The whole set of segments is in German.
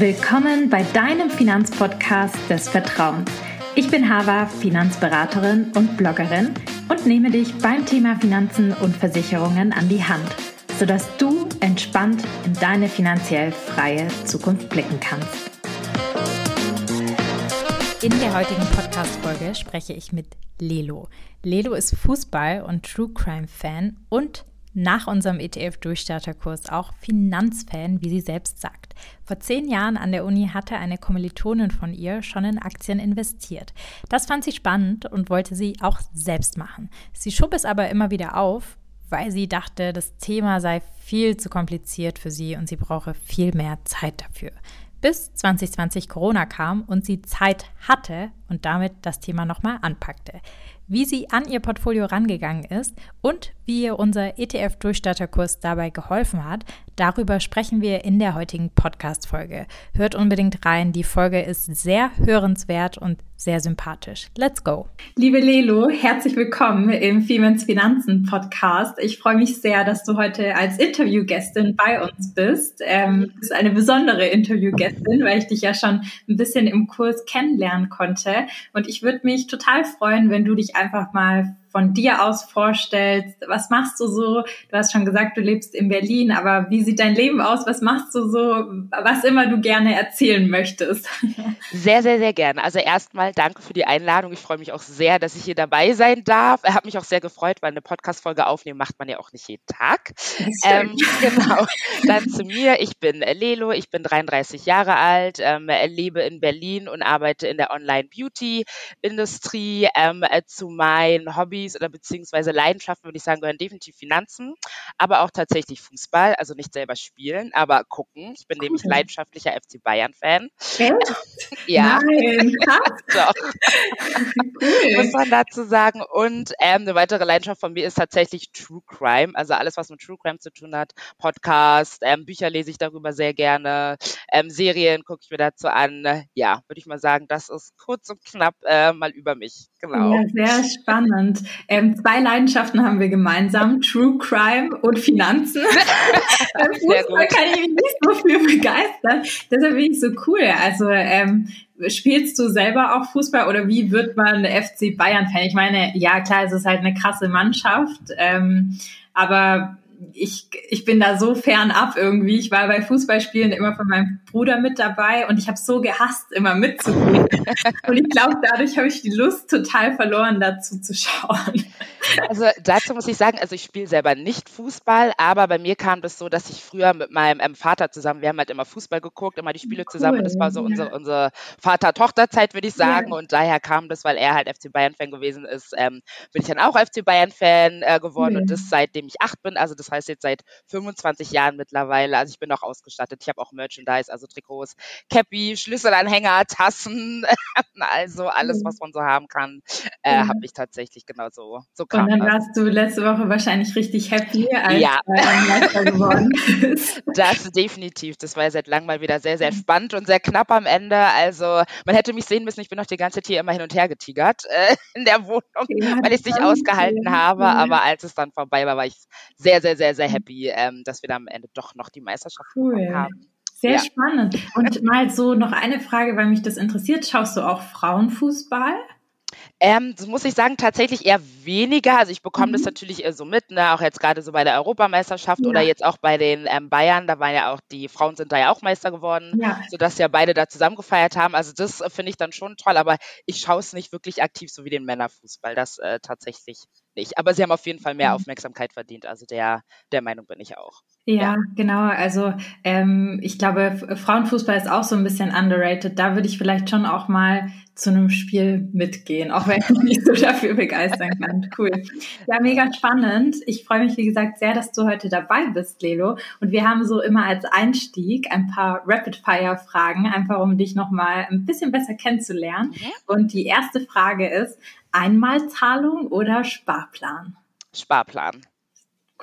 Willkommen bei deinem Finanzpodcast des Vertrauens. Ich bin Hava, Finanzberaterin und Bloggerin und nehme dich beim Thema Finanzen und Versicherungen an die Hand, sodass du entspannt in deine finanziell freie Zukunft blicken kannst. In der heutigen Podcast-Folge spreche ich mit Lelo. Lelo ist Fußball- und True Crime-Fan und nach unserem ETF-Durchstarterkurs auch Finanzfan, wie sie selbst sagt. Vor zehn Jahren an der Uni hatte eine Kommilitonin von ihr schon in Aktien investiert. Das fand sie spannend und wollte sie auch selbst machen. Sie schob es aber immer wieder auf, weil sie dachte, das Thema sei viel zu kompliziert für sie und sie brauche viel mehr Zeit dafür. Bis 2020 Corona kam und sie Zeit hatte und damit das Thema nochmal anpackte wie sie an ihr Portfolio rangegangen ist und wie ihr unser ETF-Durchstarterkurs dabei geholfen hat, darüber sprechen wir in der heutigen Podcast-Folge. Hört unbedingt rein, die Folge ist sehr hörenswert und sehr sympathisch. Let's go! Liebe Lelo, herzlich willkommen im Femens Finanzen Podcast. Ich freue mich sehr, dass du heute als Interviewgästin bei uns bist. Ähm, du bist eine besondere Interviewgästin, weil ich dich ja schon ein bisschen im Kurs kennenlernen konnte. Und ich würde mich total freuen, wenn du dich einfach mal von dir aus vorstellst. Was machst du so? Du hast schon gesagt, du lebst in Berlin, aber wie sieht dein Leben aus? Was machst du so? Was immer du gerne erzählen möchtest. Sehr, sehr, sehr gerne. Also erstmal danke für die Einladung. Ich freue mich auch sehr, dass ich hier dabei sein darf. Er hat mich auch sehr gefreut, weil eine Podcast-Folge aufnehmen macht man ja auch nicht jeden Tag. Ähm, genau. Dann zu mir. Ich bin Lelo. Ich bin 33 Jahre alt, ähm, lebe in Berlin und arbeite in der Online-Beauty-Industrie. Ähm, zu meinen Hobby Hobbys oder beziehungsweise Leidenschaften, würde ich sagen, gehören definitiv Finanzen, aber auch tatsächlich Fußball, also nicht selber spielen, aber gucken. Ich bin cool. nämlich leidenschaftlicher FC Bayern-Fan. ja. Nein, Doch. cool. Muss man dazu sagen. Und ähm, eine weitere Leidenschaft von mir ist tatsächlich True Crime, also alles, was mit True Crime zu tun hat. Podcast, ähm, Bücher lese ich darüber sehr gerne, ähm, Serien gucke ich mir dazu an. Ja, würde ich mal sagen, das ist kurz und knapp äh, mal über mich. Genau. Ja, sehr spannend. Ähm, zwei Leidenschaften haben wir gemeinsam, True Crime und Finanzen. Beim Fußball kann ich mich nicht so viel begeistern. Deshalb bin ich so cool. Also ähm, spielst du selber auch Fußball oder wie wird man FC Bayern-Fan? Ich meine, ja klar, es ist halt eine krasse Mannschaft, ähm, aber ich, ich bin da so fernab irgendwie. Ich war bei Fußballspielen immer von meinem Bruder mit dabei und ich habe so gehasst, immer mitzugehen. und ich glaube, dadurch habe ich die Lust total verloren, dazu zu schauen. Also dazu muss ich sagen, also ich spiele selber nicht Fußball, aber bei mir kam das so, dass ich früher mit meinem ähm, Vater zusammen, wir haben halt immer Fußball geguckt, immer die Spiele cool, zusammen und das war so unsere, unsere Vater-Tochter-Zeit, würde ich sagen. Ja. Und daher kam das, weil er halt FC Bayern-Fan gewesen ist, ähm, bin ich dann auch FC Bayern-Fan äh, geworden cool. und das seitdem ich acht bin. Also das heißt jetzt seit 25 Jahren mittlerweile. Also ich bin auch ausgestattet. Ich habe auch Merchandise, also Trikots, Cappy, Schlüsselanhänger, Tassen, also alles, was man so haben kann, äh, ja. habe ich tatsächlich genau so, so und dann warst du letzte Woche wahrscheinlich richtig happy, als ja. Meister geworden bist. Das definitiv. Das war ja seit langem mal wieder sehr, sehr spannend und sehr knapp am Ende. Also man hätte mich sehen müssen, ich bin noch die ganze Zeit hier immer hin und her getigert äh, in der Wohnung, ja, weil ich es nicht ausgehalten cool. habe. Aber als es dann vorbei war, war ich sehr, sehr, sehr, sehr happy, ähm, dass wir dann am Ende doch noch die Meisterschaft cool. haben. Sehr ja. spannend. Und mal so noch eine Frage, weil mich das interessiert. Schaust du auch Frauenfußball? Ähm, das muss ich sagen, tatsächlich eher weniger. Also ich bekomme mhm. das natürlich eher so mit, ne? auch jetzt gerade so bei der Europameisterschaft ja. oder jetzt auch bei den ähm, Bayern, da waren ja auch die Frauen sind da ja auch Meister geworden, ja. sodass ja beide da zusammen gefeiert haben. Also das äh, finde ich dann schon toll, aber ich schaue es nicht wirklich aktiv, so wie den Männerfußball. Das äh, tatsächlich nicht. Aber sie haben auf jeden Fall mehr mhm. Aufmerksamkeit verdient. Also der, der Meinung bin ich auch. Ja, ja. genau. Also ähm, ich glaube, Frauenfußball ist auch so ein bisschen underrated. Da würde ich vielleicht schon auch mal zu einem Spiel mitgehen, auch wenn ich nicht so dafür begeistern kann. Cool. Ja, mega spannend. Ich freue mich, wie gesagt, sehr, dass du heute dabei bist, Lelo. Und wir haben so immer als Einstieg ein paar Rapid-Fire-Fragen, einfach um dich nochmal ein bisschen besser kennenzulernen. Mhm. Und die erste Frage ist, Einmalzahlung oder Sparplan? Sparplan.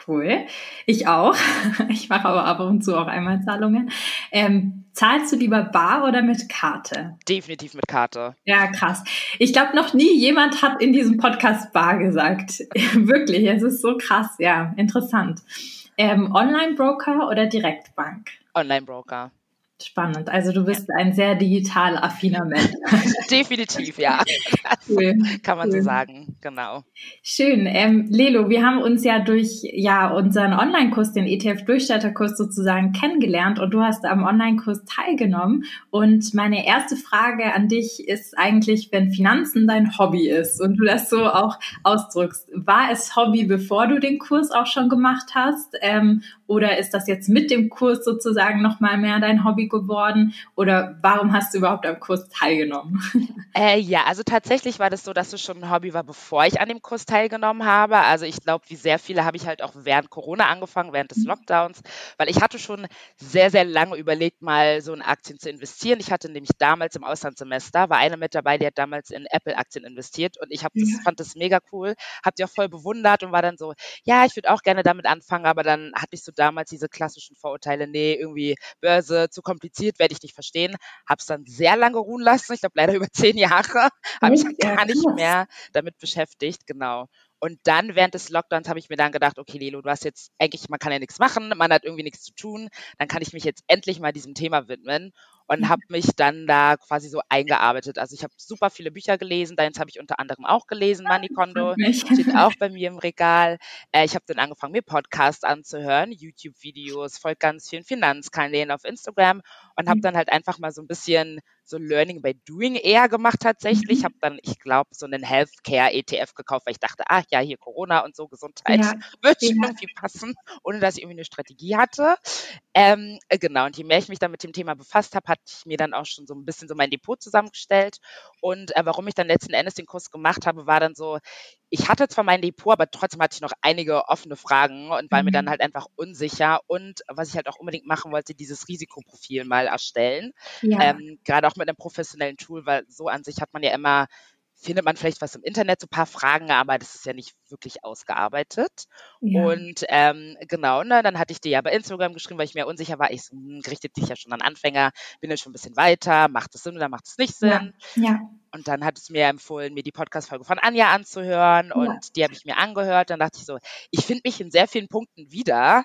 Cool. Ich auch. Ich mache aber ab und zu auch Einmalzahlungen. Ähm, zahlst du lieber bar oder mit Karte? Definitiv mit Karte. Ja, krass. Ich glaube, noch nie jemand hat in diesem Podcast bar gesagt. Wirklich, es ist so krass. Ja, interessant. Ähm, Online-Broker oder Direktbank? Online-Broker. Spannend. Also du bist ein sehr digital affiner Mensch. Definitiv, ja. Cool. Kann man cool. so sagen, genau. Schön. Ähm, Lelo, wir haben uns ja durch ja unseren Online-Kurs, den ETF-Durchstarterkurs sozusagen kennengelernt und du hast am Online-Kurs teilgenommen. Und meine erste Frage an dich ist eigentlich, wenn Finanzen dein Hobby ist und du das so auch ausdrückst, war es Hobby, bevor du den Kurs auch schon gemacht hast? Ähm, oder ist das jetzt mit dem Kurs sozusagen nochmal mehr dein Hobby geworden? Oder warum hast du überhaupt am Kurs teilgenommen? Äh, ja, also tatsächlich war das so, dass es schon ein Hobby war, bevor ich an dem Kurs teilgenommen habe. Also ich glaube, wie sehr viele habe ich halt auch während Corona angefangen, während des mhm. Lockdowns, weil ich hatte schon sehr, sehr lange überlegt, mal so in Aktien zu investieren. Ich hatte nämlich damals im Auslandssemester, war eine mit dabei, die hat damals in Apple-Aktien investiert und ich hab das, ja. fand das mega cool, habe die auch voll bewundert und war dann so, ja, ich würde auch gerne damit anfangen, aber dann hatte ich so damals diese klassischen Vorurteile, nee, irgendwie Börse zu kompliziert, werde ich nicht verstehen. Habe es dann sehr lange ruhen lassen. Ich glaube leider über zehn Jahre habe ich gar nicht mehr damit beschäftigt, genau. Und dann während des Lockdowns habe ich mir dann gedacht, okay, Lilo, du hast jetzt eigentlich, man kann ja nichts machen, man hat irgendwie nichts zu tun, dann kann ich mich jetzt endlich mal diesem Thema widmen und mhm. habe mich dann da quasi so eingearbeitet. Also ich habe super viele Bücher gelesen, deins habe ich unter anderem auch gelesen, Money Kondo, steht auch bei mir im Regal. Äh, ich habe dann angefangen, mir Podcasts anzuhören, YouTube-Videos, folgt ganz vielen Finanzkanälen auf Instagram und habe mhm. dann halt einfach mal so ein bisschen so Learning by Doing eher gemacht tatsächlich. Ich mhm. habe dann, ich glaube, so einen Healthcare-ETF gekauft, weil ich dachte, ach ja, hier Corona und so Gesundheit ja. wird schon ja. irgendwie passen, ohne dass ich irgendwie eine Strategie hatte. Ähm, äh, genau, und je mehr ich mich dann mit dem Thema befasst habe, hatte ich mir dann auch schon so ein bisschen so mein Depot zusammengestellt. Und äh, warum ich dann letzten Endes den Kurs gemacht habe, war dann so, ich hatte zwar mein Depot, aber trotzdem hatte ich noch einige offene Fragen und war mhm. mir dann mhm. halt einfach unsicher. Und was ich halt auch unbedingt machen wollte, dieses Risikoprofil mal erstellen. Ja. Ähm, Gerade auch mit einem professionellen Tool, weil so an sich hat man ja immer findet man vielleicht was im Internet, so ein paar Fragen, aber das ist ja nicht wirklich ausgearbeitet. Ja. Und ähm, genau, ne, dann hatte ich dir ja bei Instagram geschrieben, weil ich mir unsicher war. Ich so, hm, richtet dich ja schon an Anfänger, bin ja schon ein bisschen weiter, macht es Sinn oder macht es nicht Sinn? Ja. ja. Und dann hat es mir empfohlen, mir die Podcast-Folge von Anja anzuhören und ja. die habe ich mir angehört. Dann dachte ich so, ich finde mich in sehr vielen Punkten wieder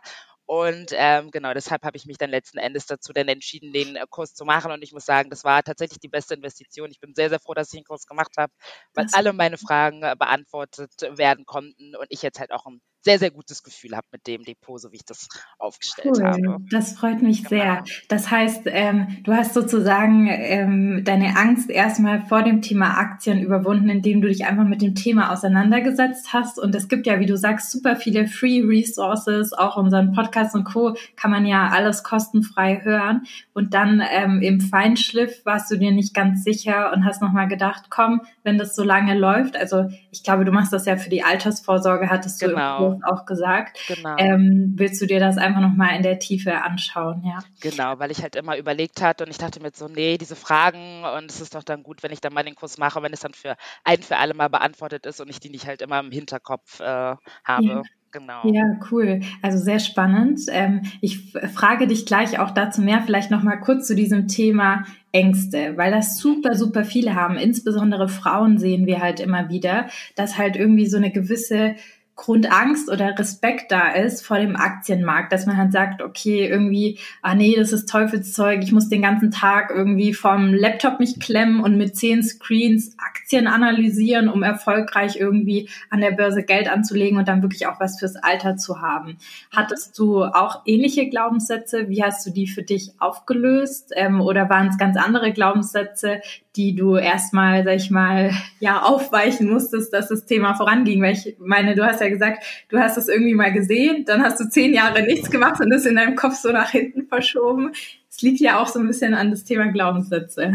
und ähm, genau, deshalb habe ich mich dann letzten Endes dazu dann entschieden, den äh, Kurs zu machen. Und ich muss sagen, das war tatsächlich die beste Investition. Ich bin sehr, sehr froh, dass ich den Kurs gemacht habe, weil alle meine Fragen äh, beantwortet werden konnten und ich jetzt halt auch ein sehr, sehr gutes Gefühl habe mit dem Depot, so wie ich das aufgestellt cool. habe. Das freut mich genau. sehr. Das heißt, ähm, du hast sozusagen ähm, deine Angst erstmal vor dem Thema Aktien überwunden, indem du dich einfach mit dem Thema auseinandergesetzt hast. Und es gibt ja, wie du sagst, super viele Free Resources, auch unseren Podcast und Co. kann man ja alles kostenfrei hören. Und dann ähm, im Feinschliff warst du dir nicht ganz sicher und hast nochmal gedacht, komm, wenn das so lange läuft, also ich glaube, du machst das ja für die Altersvorsorge, hattest du genau auch gesagt. Genau. Ähm, willst du dir das einfach nochmal in der Tiefe anschauen, ja? Genau, weil ich halt immer überlegt hatte und ich dachte mir so, nee, diese Fragen und es ist doch dann gut, wenn ich dann mal den Kurs mache, wenn es dann für ein für alle mal beantwortet ist und ich die nicht halt immer im Hinterkopf äh, habe. Ja. Genau. Ja, cool. Also sehr spannend. Ähm, ich frage dich gleich auch dazu mehr, vielleicht noch mal kurz zu diesem Thema Ängste, weil das super, super viele haben. Insbesondere Frauen sehen wir halt immer wieder, dass halt irgendwie so eine gewisse Grundangst oder Respekt da ist vor dem Aktienmarkt, dass man halt sagt, okay, irgendwie, ah nee, das ist Teufelszeug, ich muss den ganzen Tag irgendwie vom Laptop mich klemmen und mit zehn Screens Aktien analysieren, um erfolgreich irgendwie an der Börse Geld anzulegen und dann wirklich auch was fürs Alter zu haben. Hattest du auch ähnliche Glaubenssätze? Wie hast du die für dich aufgelöst? Ähm, oder waren es ganz andere Glaubenssätze, die du erstmal, sag ich mal, ja, aufweichen musstest, dass das Thema voranging? Weil ich meine, du hast ja gesagt, du hast es irgendwie mal gesehen, dann hast du zehn Jahre nichts gemacht und das in deinem Kopf so nach hinten verschoben es liegt ja auch so ein bisschen an das Thema Glaubenssätze.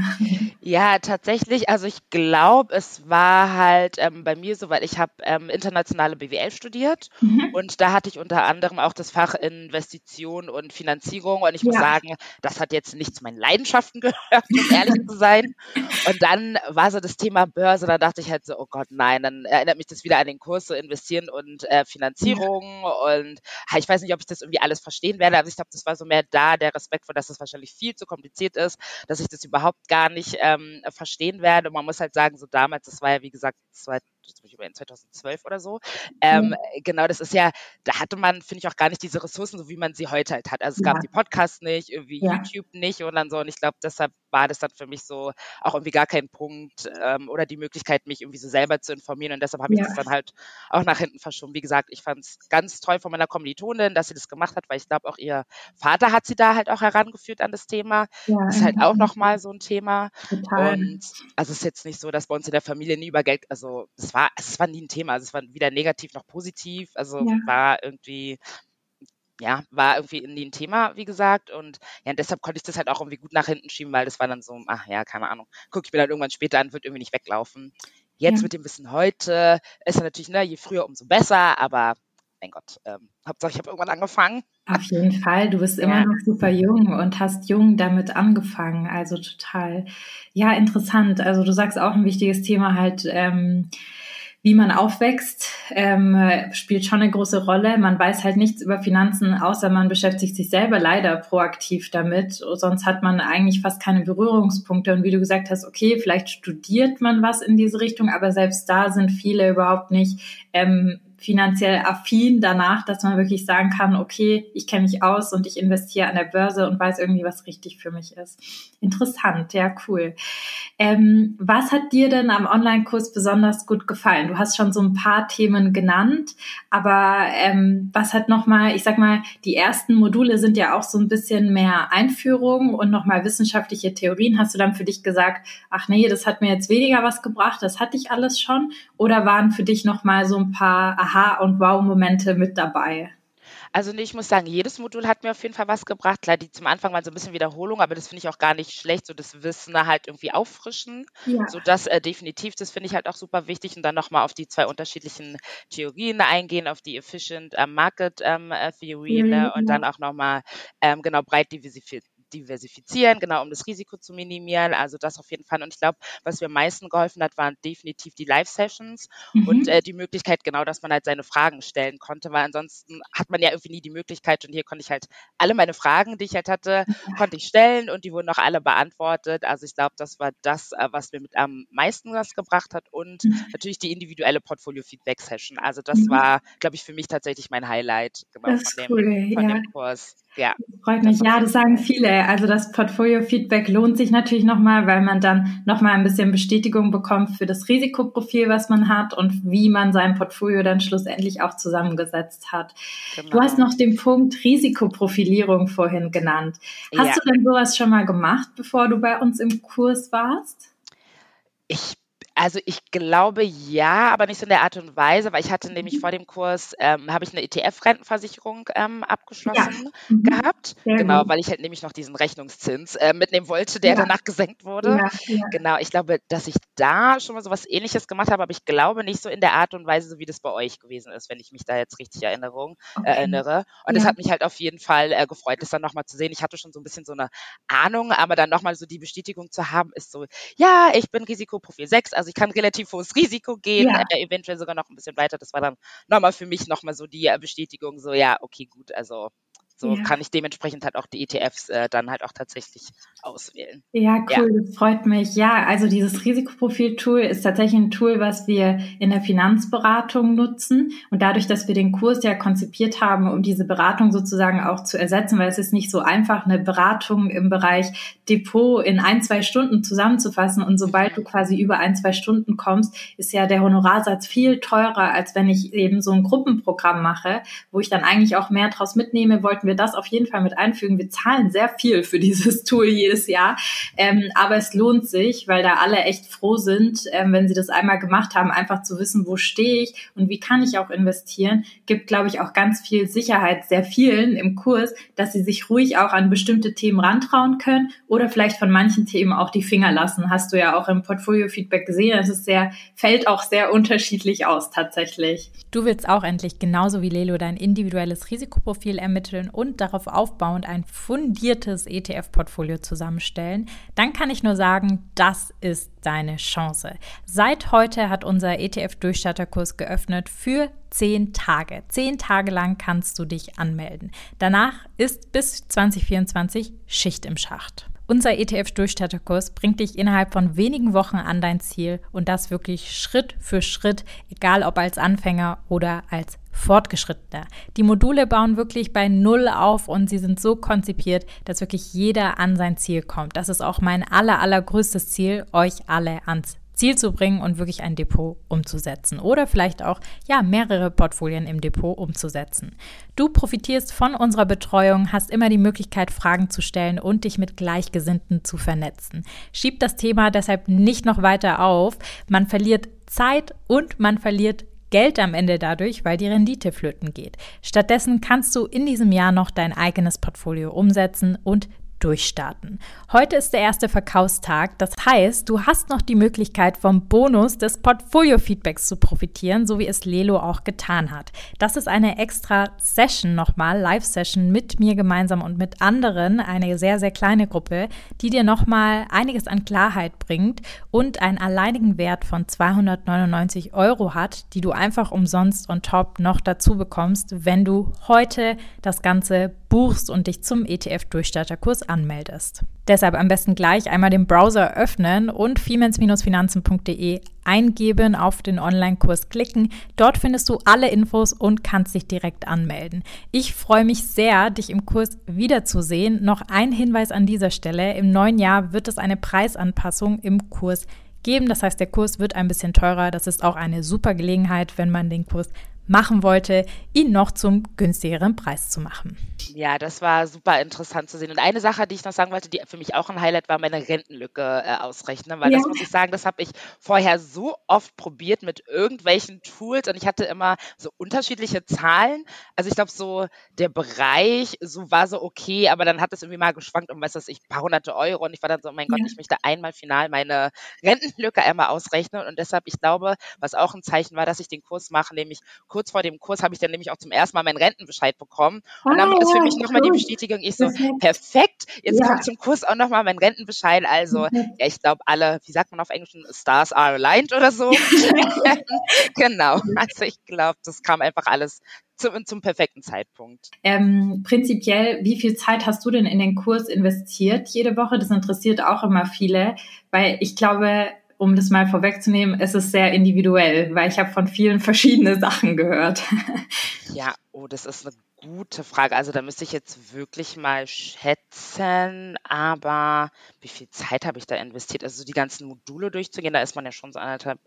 Ja, tatsächlich. Also ich glaube, es war halt ähm, bei mir so, weil ich habe ähm, internationale BWL studiert mhm. und da hatte ich unter anderem auch das Fach Investition und Finanzierung und ich muss ja. sagen, das hat jetzt nicht zu meinen Leidenschaften gehört, um ehrlich zu sein. Und dann war so das Thema Börse, da dachte ich halt so, oh Gott, nein, dann erinnert mich das wieder an den Kurs so investieren und äh, Finanzierung ja. und ich weiß nicht, ob ich das irgendwie alles verstehen werde. Also ich glaube, das war so mehr da der Respekt vor, dass das wahrscheinlich viel zu kompliziert ist, dass ich das überhaupt gar nicht ähm, verstehen werde. Und man muss halt sagen, so damals, das war ja wie gesagt in 2012 oder so. Ähm, mhm. Genau, das ist ja, da hatte man, finde ich, auch gar nicht diese Ressourcen, so wie man sie heute halt hat. Also es ja. gab die Podcasts nicht, irgendwie ja. YouTube nicht und dann so. Und ich glaube, deshalb war das dann für mich so auch irgendwie gar kein Punkt ähm, oder die Möglichkeit, mich irgendwie so selber zu informieren. Und deshalb habe ich ja. das dann halt auch nach hinten verschoben. Wie gesagt, ich fand es ganz toll von meiner Kommilitonin, dass sie das gemacht hat, weil ich glaube, auch ihr Vater hat sie da halt auch herangeführt an das Thema. Ja, das ist halt auch nochmal so ein Thema. Total. Und also es ist jetzt nicht so, dass bei uns in der Familie nie über Geld, also es war, es war nie ein Thema. Also es war weder negativ noch positiv. Also ja. war irgendwie ja, war irgendwie nie ein Thema, wie gesagt. Und ja, und deshalb konnte ich das halt auch irgendwie gut nach hinten schieben, weil das war dann so, ach ja, keine Ahnung, gucke ich mir dann irgendwann später an, wird irgendwie nicht weglaufen. Jetzt ja. mit dem Wissen heute ist natürlich, ne, je früher, umso besser, aber mein Gott, ähm, Hauptsache ich habe irgendwann angefangen. Auf jeden Fall, du bist immer ja. noch super jung und hast jung damit angefangen, also total, ja, interessant. Also du sagst auch ein wichtiges Thema halt, ähm, wie man aufwächst, ähm, spielt schon eine große Rolle. Man weiß halt nichts über Finanzen, außer man beschäftigt sich selber leider proaktiv damit. Sonst hat man eigentlich fast keine Berührungspunkte. Und wie du gesagt hast, okay, vielleicht studiert man was in diese Richtung, aber selbst da sind viele überhaupt nicht ähm, finanziell affin danach, dass man wirklich sagen kann, okay, ich kenne mich aus und ich investiere an der Börse und weiß irgendwie, was richtig für mich ist. Interessant, ja, cool. Ähm, was hat dir denn am Online-Kurs besonders gut gefallen? Du hast schon so ein paar Themen genannt, aber ähm, was hat nochmal, ich sag mal, die ersten Module sind ja auch so ein bisschen mehr Einführung und nochmal wissenschaftliche Theorien. Hast du dann für dich gesagt, ach nee, das hat mir jetzt weniger was gebracht, das hatte ich alles schon? Oder waren für dich nochmal so ein paar Aha- und Wow-Momente mit dabei? Also nee, ich muss sagen, jedes Modul hat mir auf jeden Fall was gebracht. Klar, die zum Anfang waren so ein bisschen Wiederholung, aber das finde ich auch gar nicht schlecht, so das Wissen halt irgendwie auffrischen. Ja. So das äh, definitiv, das finde ich halt auch super wichtig. Und dann nochmal auf die zwei unterschiedlichen Theorien eingehen, auf die Efficient äh, Market ähm, äh, Theory mhm, ne? und dann auch nochmal ähm, genau breit diversifiziert diversifizieren, genau, um das Risiko zu minimieren. Also das auf jeden Fall. Und ich glaube, was mir am meisten geholfen hat, waren definitiv die Live-Sessions mhm. und äh, die Möglichkeit, genau, dass man halt seine Fragen stellen konnte, weil ansonsten hat man ja irgendwie nie die Möglichkeit und hier konnte ich halt alle meine Fragen, die ich halt hatte, ja. konnte ich stellen und die wurden auch alle beantwortet. Also ich glaube, das war das, äh, was mir mit am meisten was gebracht hat und mhm. natürlich die individuelle Portfolio-Feedback-Session. Also das mhm. war, glaube ich, für mich tatsächlich mein Highlight genau, von, dem, cool, von ja. dem Kurs. Ja. Freut mich. Ja, das sagen viele. Also das Portfolio-Feedback lohnt sich natürlich nochmal, weil man dann nochmal ein bisschen Bestätigung bekommt für das Risikoprofil, was man hat und wie man sein Portfolio dann schlussendlich auch zusammengesetzt hat. Genau. Du hast noch den Punkt Risikoprofilierung vorhin genannt. Hast ja. du denn sowas schon mal gemacht, bevor du bei uns im Kurs warst? Ich also ich glaube ja, aber nicht so in der Art und Weise, weil ich hatte nämlich mhm. vor dem Kurs, ähm, habe ich eine ETF-Rentenversicherung ähm, abgeschlossen ja. mhm. gehabt. Sehr genau, gut. weil ich halt nämlich noch diesen Rechnungszins äh, mitnehmen wollte, der ja. danach gesenkt wurde. Ja, genau, ich glaube, dass ich da schon mal so was ähnliches gemacht habe, aber ich glaube nicht so in der Art und Weise, so wie das bei euch gewesen ist, wenn ich mich da jetzt richtig Erinnerung, okay. erinnere. Und es hat mich halt auf jeden Fall äh, gefreut, das dann nochmal zu sehen. Ich hatte schon so ein bisschen so eine Ahnung, aber dann nochmal so die Bestätigung zu haben, ist so, ja, ich bin Risikoprofil 6, also also ich kann relativ hohes Risiko gehen, ja. äh, eventuell sogar noch ein bisschen weiter. Das war dann nochmal für mich nochmal so die äh, Bestätigung, so ja, okay, gut, also so ja. kann ich dementsprechend halt auch die ETFs äh, dann halt auch tatsächlich auswählen. Ja, cool, ja. das freut mich. Ja, also dieses Risikoprofil-Tool ist tatsächlich ein Tool, was wir in der Finanzberatung nutzen. Und dadurch, dass wir den Kurs ja konzipiert haben, um diese Beratung sozusagen auch zu ersetzen, weil es ist nicht so einfach, eine Beratung im Bereich Depot in ein, zwei Stunden zusammenzufassen. Und sobald du quasi über ein, zwei Stunden kommst, ist ja der Honorarsatz viel teurer, als wenn ich eben so ein Gruppenprogramm mache, wo ich dann eigentlich auch mehr draus mitnehme, wollten wir das auf jeden Fall mit einfügen. Wir zahlen sehr viel für dieses Tool jedes Jahr, ähm, aber es lohnt sich, weil da alle echt froh sind, ähm, wenn sie das einmal gemacht haben, einfach zu wissen, wo stehe ich und wie kann ich auch investieren. Gibt, glaube ich, auch ganz viel Sicherheit sehr vielen im Kurs, dass sie sich ruhig auch an bestimmte Themen rantrauen können oder vielleicht von manchen Themen auch die Finger lassen. Hast du ja auch im Portfolio-Feedback gesehen. Es ist sehr, fällt auch sehr unterschiedlich aus tatsächlich. Du willst auch endlich genauso wie Lelo dein individuelles Risikoprofil ermitteln und darauf aufbauend ein fundiertes ETF-Portfolio zusammenstellen, dann kann ich nur sagen, das ist deine Chance. Seit heute hat unser ETF-Durchstarterkurs geöffnet für zehn Tage. Zehn Tage lang kannst du dich anmelden. Danach ist bis 2024 Schicht im Schacht. Unser ETF-Durchstarterkurs bringt dich innerhalb von wenigen Wochen an dein Ziel und das wirklich Schritt für Schritt, egal ob als Anfänger oder als Fortgeschrittener. Die Module bauen wirklich bei Null auf und sie sind so konzipiert, dass wirklich jeder an sein Ziel kommt. Das ist auch mein aller, allergrößtes Ziel, euch alle ans Ziel zu bringen und wirklich ein Depot umzusetzen oder vielleicht auch ja mehrere Portfolien im Depot umzusetzen. Du profitierst von unserer Betreuung, hast immer die Möglichkeit Fragen zu stellen und dich mit Gleichgesinnten zu vernetzen. Schieb das Thema deshalb nicht noch weiter auf. Man verliert Zeit und man verliert Geld am Ende dadurch, weil die Rendite flöten geht. Stattdessen kannst du in diesem Jahr noch dein eigenes Portfolio umsetzen und durchstarten. Heute ist der erste Verkaufstag, das heißt, du hast noch die Möglichkeit vom Bonus des Portfolio-Feedbacks zu profitieren, so wie es Lelo auch getan hat. Das ist eine extra Session nochmal, Live-Session mit mir gemeinsam und mit anderen, eine sehr, sehr kleine Gruppe, die dir nochmal einiges an Klarheit bringt und einen alleinigen Wert von 299 Euro hat, die du einfach umsonst on top noch dazu bekommst, wenn du heute das Ganze buchst und dich zum ETF-Durchstarterkurs anmeldest. Deshalb am besten gleich einmal den Browser öffnen und fiemens-finanzen.de eingeben, auf den Online-Kurs klicken. Dort findest du alle Infos und kannst dich direkt anmelden. Ich freue mich sehr, dich im Kurs wiederzusehen. Noch ein Hinweis an dieser Stelle. Im neuen Jahr wird es eine Preisanpassung im Kurs geben. Das heißt, der Kurs wird ein bisschen teurer. Das ist auch eine super Gelegenheit, wenn man den Kurs machen wollte, ihn noch zum günstigeren Preis zu machen. Ja, das war super interessant zu sehen. Und eine Sache, die ich noch sagen wollte, die für mich auch ein Highlight war, meine Rentenlücke äh, ausrechnen. Weil ja. das muss ich sagen, das habe ich vorher so oft probiert mit irgendwelchen Tools und ich hatte immer so unterschiedliche Zahlen. Also ich glaube, so der Bereich so war so okay, aber dann hat es irgendwie mal geschwankt um, weiß was ich, ein paar hunderte Euro und ich war dann so, oh mein Gott, ja. ich möchte einmal final meine Rentenlücke einmal ausrechnen und deshalb, ich glaube, was auch ein Zeichen war, dass ich den Kurs mache, nämlich kurz vor dem Kurs habe ich dann nämlich auch zum ersten Mal meinen Rentenbescheid bekommen. Und dann ah, ist für mich nochmal die Bestätigung, ich so, perfekt, jetzt ja. kommt zum Kurs auch nochmal mein Rentenbescheid. Also, mhm. ja, ich glaube, alle, wie sagt man auf Englisch, Stars are aligned oder so. genau. Also ich glaube, das kam einfach alles zum, zum perfekten Zeitpunkt. Ähm, prinzipiell, wie viel Zeit hast du denn in den Kurs investiert jede Woche? Das interessiert auch immer viele, weil ich glaube, um das mal vorwegzunehmen, es ist sehr individuell, weil ich habe von vielen verschiedene Sachen gehört. Ja, oh, das ist eine gute Frage. Also da müsste ich jetzt wirklich mal schätzen, aber wie viel Zeit habe ich da investiert? Also die ganzen Module durchzugehen, da ist man ja schon so anderthalb,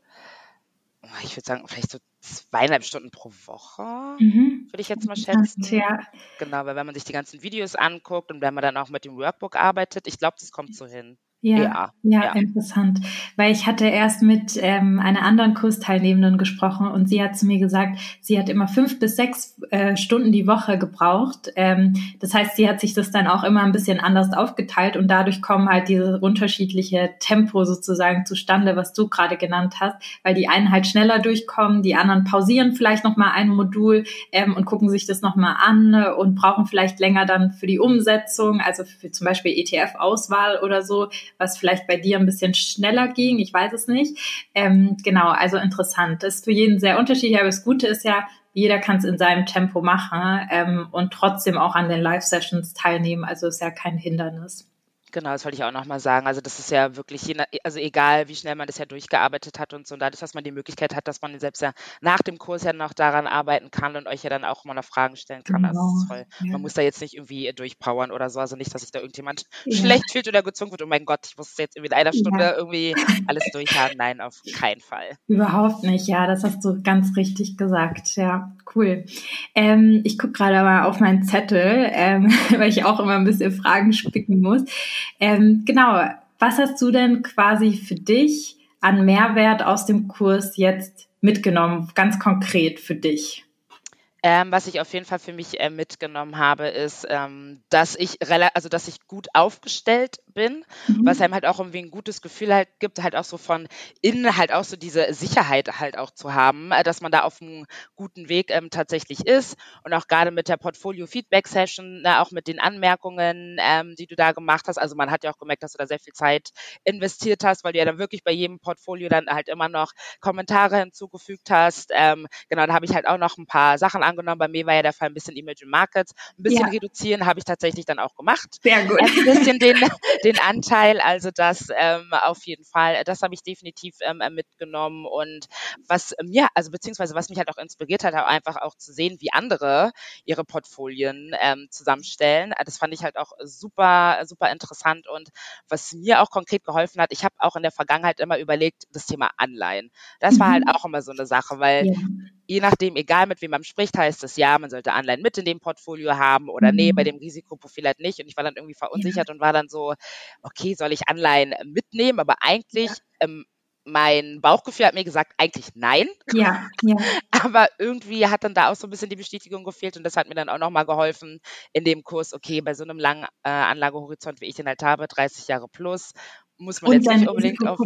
ich würde sagen, vielleicht so zweieinhalb Stunden pro Woche, mhm. würde ich jetzt mal schätzen. Ja. Genau, weil wenn man sich die ganzen Videos anguckt und wenn man dann auch mit dem Workbook arbeitet, ich glaube, das kommt so hin. Ja, ja, ja, interessant. Weil ich hatte erst mit ähm, einer anderen Kursteilnehmenden gesprochen und sie hat zu mir gesagt, sie hat immer fünf bis sechs äh, Stunden die Woche gebraucht. Ähm, das heißt, sie hat sich das dann auch immer ein bisschen anders aufgeteilt und dadurch kommen halt diese unterschiedliche Tempo sozusagen zustande, was du gerade genannt hast, weil die einen halt schneller durchkommen, die anderen pausieren vielleicht nochmal ein Modul ähm, und gucken sich das nochmal an und brauchen vielleicht länger dann für die Umsetzung, also für zum Beispiel ETF-Auswahl oder so was vielleicht bei dir ein bisschen schneller ging. Ich weiß es nicht. Ähm, genau, also interessant. Das ist für jeden sehr unterschiedlich, aber das Gute ist ja, jeder kann es in seinem Tempo machen ähm, und trotzdem auch an den Live-Sessions teilnehmen. Also ist ja kein Hindernis. Genau, das wollte ich auch nochmal sagen. Also das ist ja wirklich, je, also egal wie schnell man das ja durchgearbeitet hat und so, und dadurch, dass man die Möglichkeit hat, dass man selbst ja nach dem Kurs ja noch daran arbeiten kann und euch ja dann auch immer noch Fragen stellen kann. Genau. Also das ist toll. Ja. Man muss da jetzt nicht irgendwie durchpowern oder so. Also nicht, dass sich da irgendjemand ja. schlecht fühlt oder gezwungen wird, oh mein Gott, ich muss jetzt irgendwie in einer Stunde ja. irgendwie alles durchhaben. Nein, auf keinen Fall. Überhaupt nicht, ja, das hast du ganz richtig gesagt. Ja, cool. Ähm, ich gucke gerade mal auf meinen Zettel, ähm, weil ich auch immer ein bisschen Fragen spicken muss. Ähm, genau, was hast du denn quasi für dich an Mehrwert aus dem Kurs jetzt mitgenommen, ganz konkret für dich? Ähm, was ich auf jeden Fall für mich äh, mitgenommen habe, ist, ähm, dass ich also dass ich gut aufgestellt bin, mhm. was einem halt auch irgendwie ein gutes Gefühl halt gibt, halt auch so von innen halt auch so diese Sicherheit halt auch zu haben, äh, dass man da auf einem guten Weg ähm, tatsächlich ist und auch gerade mit der Portfolio Feedback Session, ne, auch mit den Anmerkungen, ähm, die du da gemacht hast. Also man hat ja auch gemerkt, dass du da sehr viel Zeit investiert hast, weil du ja dann wirklich bei jedem Portfolio dann halt immer noch Kommentare hinzugefügt hast. Ähm, genau, da habe ich halt auch noch ein paar Sachen angenommen, bei mir war ja der Fall ein bisschen Emerging Markets, ein bisschen ja. reduzieren, habe ich tatsächlich dann auch gemacht. Sehr gut. Ein bisschen den, den Anteil, also das ähm, auf jeden Fall, das habe ich definitiv ähm, mitgenommen und was mir, also beziehungsweise was mich halt auch inspiriert hat, einfach auch zu sehen, wie andere ihre Portfolien ähm, zusammenstellen. Das fand ich halt auch super, super interessant und was mir auch konkret geholfen hat, ich habe auch in der Vergangenheit immer überlegt, das Thema Anleihen. Das war halt mhm. auch immer so eine Sache, weil ja. Je nachdem, egal mit wem man spricht, heißt es ja, man sollte Anleihen mit in dem Portfolio haben oder nee, bei mhm. dem Risikoprofil halt nicht. Und ich war dann irgendwie verunsichert ja. und war dann so, okay, soll ich Anleihen mitnehmen? Aber eigentlich ja. ähm, mein Bauchgefühl hat mir gesagt, eigentlich nein. Ja, ja. Aber irgendwie hat dann da auch so ein bisschen die Bestätigung gefehlt und das hat mir dann auch nochmal geholfen in dem Kurs, okay, bei so einem langen äh, Anlagehorizont, wie ich den halt habe, 30 Jahre plus, muss man und jetzt nicht unbedingt auf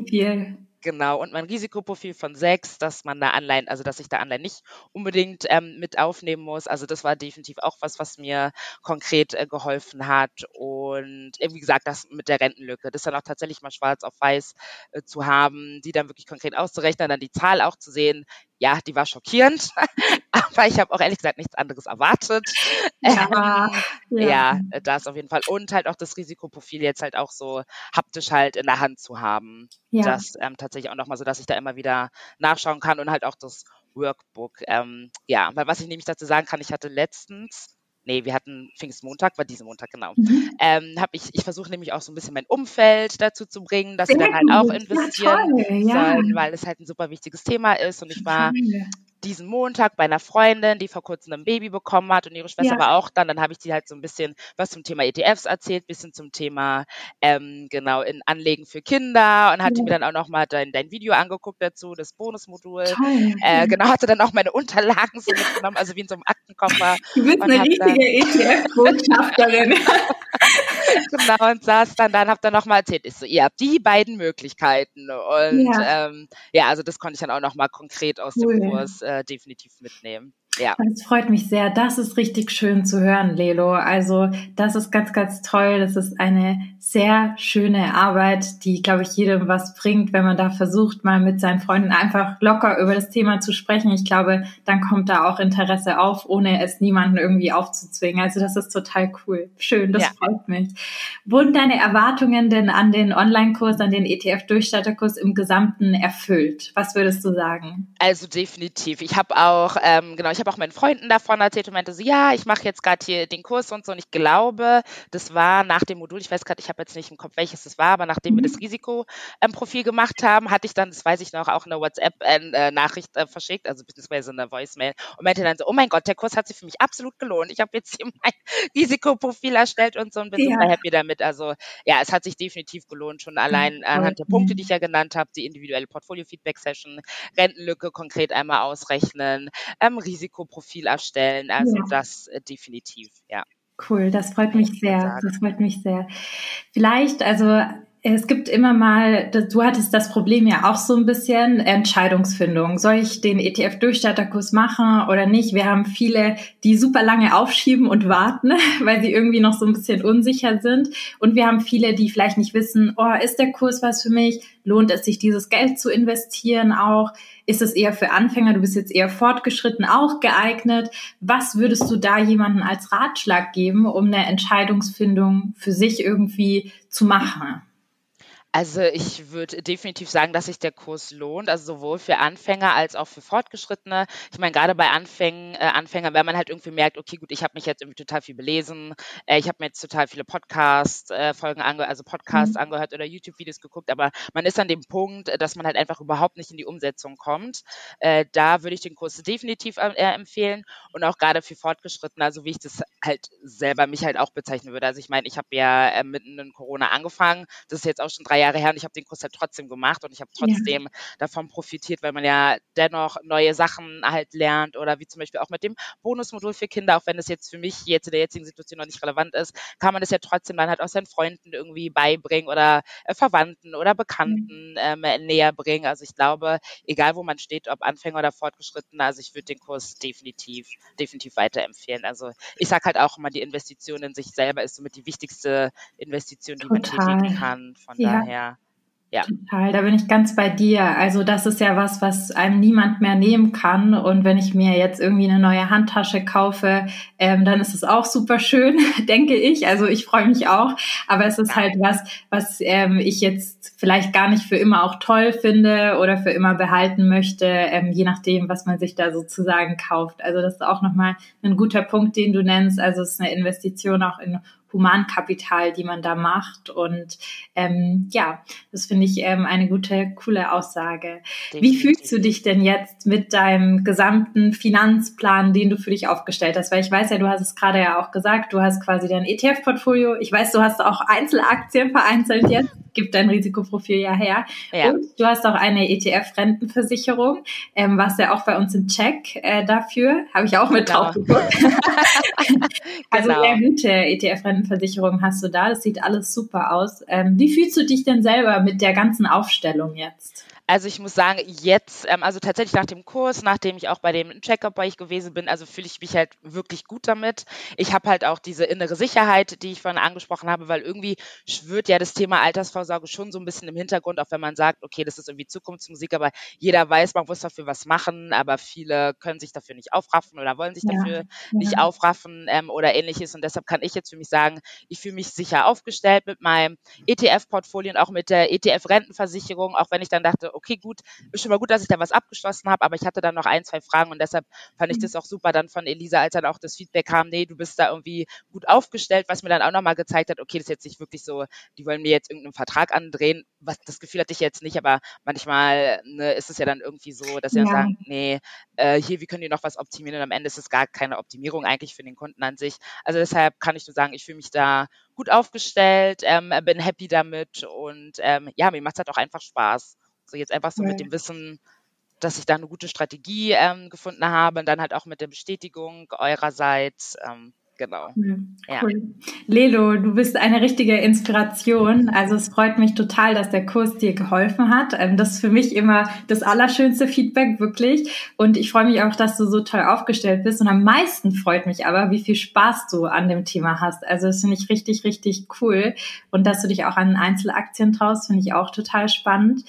Genau, und mein Risikoprofil von sechs, dass man da Anleihen, also dass ich da Anleihen nicht unbedingt ähm, mit aufnehmen muss. Also das war definitiv auch was, was mir konkret äh, geholfen hat. Und äh, wie gesagt, das mit der Rentenlücke, das dann auch tatsächlich mal schwarz auf weiß äh, zu haben, die dann wirklich konkret auszurechnen, dann die Zahl auch zu sehen, ja, die war schockierend, aber ich habe auch ehrlich gesagt nichts anderes erwartet. Ja, ähm, ja. ja, das auf jeden Fall. Und halt auch das Risikoprofil jetzt halt auch so haptisch halt in der Hand zu haben. Ja. Das ähm, tatsächlich auch nochmal so, dass ich da immer wieder nachschauen kann und halt auch das Workbook. Ähm, ja, weil was ich nämlich dazu sagen kann, ich hatte letztens nee, wir hatten Pfingstmontag, war diesen Montag, genau. Mhm. Ähm, hab ich ich versuche nämlich auch so ein bisschen mein Umfeld dazu zu bringen, dass sie dann halt auch investieren ja, toll, ja. sollen, weil es halt ein super wichtiges Thema ist. Und ich war diesen Montag bei einer Freundin, die vor kurzem ein Baby bekommen hat und ihre Schwester ja. war auch dann. Dann habe ich sie halt so ein bisschen was zum Thema ETFs erzählt, bisschen zum Thema ähm, genau in Anlegen für Kinder und hatte ja. mir dann auch nochmal dein, dein Video angeguckt dazu, das Bonusmodul. Äh, genau, hatte dann auch meine Unterlagen so mitgenommen, also wie in so einem Aktenkoffer. Du bist eine richtige ETF-Botschafterin. genau, und saß dann, dann habt ihr nochmal erzählt, ich so, ihr habt die beiden Möglichkeiten. Und ja, ähm, ja also das konnte ich dann auch nochmal konkret aus cool. dem Kurs äh, definitiv mitnehmen. Ja. Das freut mich sehr. Das ist richtig schön zu hören, Lelo. Also das ist ganz, ganz toll. Das ist eine sehr schöne Arbeit, die, glaube ich, jedem was bringt, wenn man da versucht, mal mit seinen Freunden einfach locker über das Thema zu sprechen. Ich glaube, dann kommt da auch Interesse auf, ohne es niemanden irgendwie aufzuzwingen. Also das ist total cool. Schön, das ja. freut mich. Wurden deine Erwartungen denn an den Online-Kurs, an den ETF-Durchstarterkurs im Gesamten erfüllt? Was würdest du sagen? Also definitiv. Ich habe auch, ähm, genau, ich habe auch meinen Freunden davon erzählt und meinte so, ja, ich mache jetzt gerade hier den Kurs und so. Und ich glaube, das war nach dem Modul, ich weiß gerade, ich habe jetzt nicht im Kopf, welches das war, aber nachdem wir das mhm. Risikoprofil gemacht haben, hatte ich dann, das weiß ich noch, auch eine WhatsApp-Nachricht äh, äh, verschickt, also beziehungsweise eine Voicemail und meinte dann so, oh mein Gott, der Kurs hat sich für mich absolut gelohnt. Ich habe jetzt hier mein Risikoprofil erstellt und so und bin ja. super happy damit. Also ja, es hat sich definitiv gelohnt, schon allein anhand der Punkte, die ich ja genannt habe, die individuelle Portfolio-Feedback-Session, Rentenlücke konkret einmal ausrechnen, ähm, Risiko Risikoprofil erstellen. Also ja. das äh, definitiv, ja. Cool, das freut mich sehr. Das freut mich sehr. Vielleicht, also es gibt immer mal, du hattest das Problem ja auch so ein bisschen, Entscheidungsfindung. Soll ich den ETF-Durchstarterkurs machen oder nicht? Wir haben viele, die super lange aufschieben und warten, weil sie irgendwie noch so ein bisschen unsicher sind. Und wir haben viele, die vielleicht nicht wissen, oh, ist der Kurs was für mich? Lohnt es sich, dieses Geld zu investieren auch? Ist es eher für Anfänger? Du bist jetzt eher fortgeschritten auch geeignet. Was würdest du da jemanden als Ratschlag geben, um eine Entscheidungsfindung für sich irgendwie zu machen? Also ich würde definitiv sagen, dass sich der Kurs lohnt, also sowohl für Anfänger als auch für Fortgeschrittene. Ich meine, gerade bei Anfängen, äh, Anfängern, wenn man halt irgendwie merkt, okay, gut, ich habe mich jetzt irgendwie total viel belesen, äh, ich habe mir jetzt total viele Podcast-Folgen äh, angehört, also Podcasts mhm. angehört oder YouTube-Videos geguckt, aber man ist an dem Punkt, äh, dass man halt einfach überhaupt nicht in die Umsetzung kommt. Äh, da würde ich den Kurs definitiv äh, empfehlen und auch gerade für Fortgeschrittene, also wie ich das halt selber mich halt auch bezeichnen würde. Also ich meine, ich habe ja äh, mitten in Corona angefangen, das ist jetzt auch schon drei Jahre her und ich habe den Kurs halt trotzdem gemacht und ich habe trotzdem ja. davon profitiert, weil man ja dennoch neue Sachen halt lernt oder wie zum Beispiel auch mit dem Bonusmodul für Kinder, auch wenn es jetzt für mich jetzt in der jetzigen Situation noch nicht relevant ist, kann man das ja trotzdem dann halt auch seinen Freunden irgendwie beibringen oder äh, Verwandten oder Bekannten mhm. ähm, näher bringen. Also ich glaube, egal wo man steht, ob Anfänger oder Fortgeschritten, also ich würde den Kurs definitiv, definitiv weiterempfehlen. Also ich sage halt auch immer, die Investition in sich selber ist somit die wichtigste Investition, die Total. man tätigen kann. Von ja. daher ja. Ja. Total, da bin ich ganz bei dir. Also das ist ja was, was einem niemand mehr nehmen kann. Und wenn ich mir jetzt irgendwie eine neue Handtasche kaufe, ähm, dann ist es auch super schön, denke ich. Also ich freue mich auch. Aber es ist ja. halt was, was ähm, ich jetzt vielleicht gar nicht für immer auch toll finde oder für immer behalten möchte, ähm, je nachdem, was man sich da sozusagen kauft. Also das ist auch nochmal ein guter Punkt, den du nennst. Also es ist eine Investition auch in Humankapital, die man da macht. Und ähm, ja, das finde ich ähm, eine gute, coole Aussage. Definitiv. Wie fühlst du dich denn jetzt mit deinem gesamten Finanzplan, den du für dich aufgestellt hast? Weil ich weiß ja, du hast es gerade ja auch gesagt, du hast quasi dein ETF-Portfolio. Ich weiß, du hast auch Einzelaktien vereinzelt jetzt gibt dein Risikoprofil ja her. Ja. Und du hast auch eine ETF-Rentenversicherung, ähm, was ja auch bei uns im Check äh, dafür, habe ich auch mit genau. drauf geguckt. also genau. sehr gute ETF-Rentenversicherung hast du da. Das sieht alles super aus. Ähm, wie fühlst du dich denn selber mit der ganzen Aufstellung jetzt? Also ich muss sagen, jetzt, ähm, also tatsächlich nach dem Kurs, nachdem ich auch bei dem Checkup bei ich gewesen bin, also fühle ich mich halt wirklich gut damit. Ich habe halt auch diese innere Sicherheit, die ich vorhin angesprochen habe, weil irgendwie schwört ja das Thema Altersvorsorge schon so ein bisschen im Hintergrund, auch wenn man sagt, okay, das ist irgendwie Zukunftsmusik, aber jeder weiß, man muss dafür was machen, aber viele können sich dafür nicht aufraffen oder wollen sich ja, dafür ja. nicht aufraffen ähm, oder ähnliches. Und deshalb kann ich jetzt für mich sagen, ich fühle mich sicher aufgestellt mit meinem ETF-Portfolio und auch mit der ETF-Rentenversicherung, auch wenn ich dann dachte, okay, gut, ist schon mal gut, dass ich da was abgeschlossen habe, aber ich hatte dann noch ein, zwei Fragen und deshalb fand ich mhm. das auch super dann von Elisa, als dann auch das Feedback kam, nee, du bist da irgendwie gut aufgestellt, was mir dann auch nochmal gezeigt hat, okay, das ist jetzt nicht wirklich so, die wollen mir jetzt irgendeinen Vertrag andrehen, was das Gefühl hatte ich jetzt nicht, aber manchmal ne, ist es ja dann irgendwie so, dass sie ja. dann sagen, nee, äh, hier, wie können die noch was optimieren und am Ende ist es gar keine Optimierung eigentlich für den Kunden an sich. Also deshalb kann ich nur sagen, ich fühle mich da gut aufgestellt, ähm, bin happy damit und ähm, ja, mir macht es halt auch einfach Spaß. So jetzt einfach so ja. mit dem Wissen, dass ich da eine gute Strategie ähm, gefunden habe und dann halt auch mit der Bestätigung eurerseits. Ähm, genau. Ja, cool. Lelo, du bist eine richtige Inspiration. Also es freut mich total, dass der Kurs dir geholfen hat. Ähm, das ist für mich immer das allerschönste Feedback, wirklich. Und ich freue mich auch, dass du so toll aufgestellt bist. Und am meisten freut mich aber, wie viel Spaß du an dem Thema hast. Also das finde ich richtig, richtig cool. Und dass du dich auch an Einzelaktien traust, finde ich auch total spannend.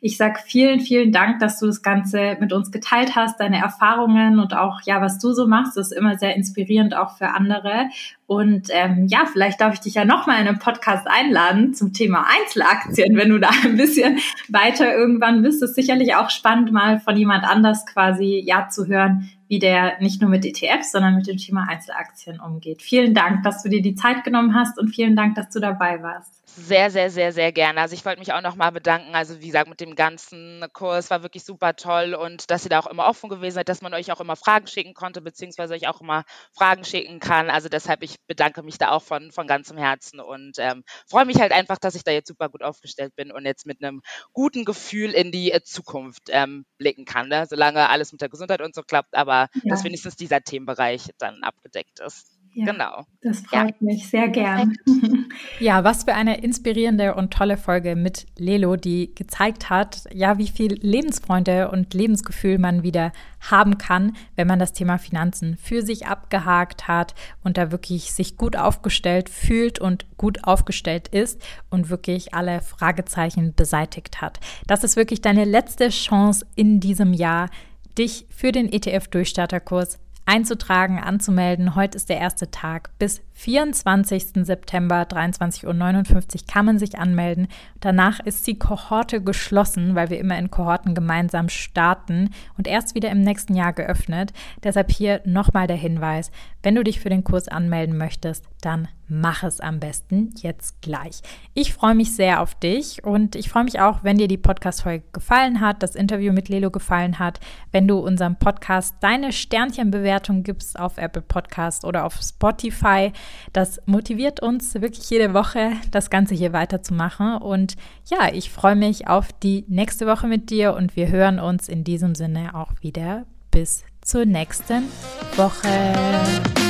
Ich sag vielen, vielen Dank, dass du das Ganze mit uns geteilt hast, deine Erfahrungen und auch, ja, was du so machst. Das ist immer sehr inspirierend auch für andere andere. Und ähm, ja, vielleicht darf ich dich ja nochmal in einem Podcast einladen zum Thema Einzelaktien, wenn du da ein bisschen weiter irgendwann bist. Das ist sicherlich auch spannend, mal von jemand anders quasi ja zu hören, wie der nicht nur mit ETFs, sondern mit dem Thema Einzelaktien umgeht. Vielen Dank, dass du dir die Zeit genommen hast und vielen Dank, dass du dabei warst. Sehr, sehr, sehr, sehr gerne. Also ich wollte mich auch nochmal bedanken. Also wie gesagt, mit dem ganzen Kurs war wirklich super toll und dass ihr da auch immer offen gewesen seid, dass man euch auch immer Fragen schicken konnte, beziehungsweise euch auch immer Fragen schicken kann. Also deshalb, ich bedanke mich da auch von, von ganzem Herzen und ähm, freue mich halt einfach, dass ich da jetzt super gut aufgestellt bin und jetzt mit einem guten Gefühl in die äh, Zukunft ähm, blicken kann. Ne? Solange alles mit der Gesundheit und so klappt, aber ja. dass wenigstens dieser Themenbereich dann abgedeckt ist. Ja, genau. Das freut ja. mich sehr gern. Ja, was für eine inspirierende und tolle Folge mit Lelo, die gezeigt hat, ja, wie viel Lebensfreunde und Lebensgefühl man wieder haben kann, wenn man das Thema Finanzen für sich abgehakt hat und da wirklich sich gut aufgestellt fühlt und gut aufgestellt ist und wirklich alle Fragezeichen beseitigt hat. Das ist wirklich deine letzte Chance in diesem Jahr, dich für den ETF-Durchstarterkurs einzutragen, anzumelden. Heute ist der erste Tag. Bis 24. September 23.59 Uhr kann man sich anmelden. Danach ist die Kohorte geschlossen, weil wir immer in Kohorten gemeinsam starten und erst wieder im nächsten Jahr geöffnet. Deshalb hier nochmal der Hinweis, wenn du dich für den Kurs anmelden möchtest, dann mach es am besten jetzt gleich. Ich freue mich sehr auf dich und ich freue mich auch, wenn dir die Podcast-Folge gefallen hat, das Interview mit Lelo gefallen hat, wenn du unserem Podcast deine Sternchenbewertung gibst auf Apple Podcast oder auf Spotify. Das motiviert uns wirklich jede Woche, das Ganze hier weiterzumachen. Und ja, ich freue mich auf die nächste Woche mit dir und wir hören uns in diesem Sinne auch wieder. Bis zur nächsten Woche.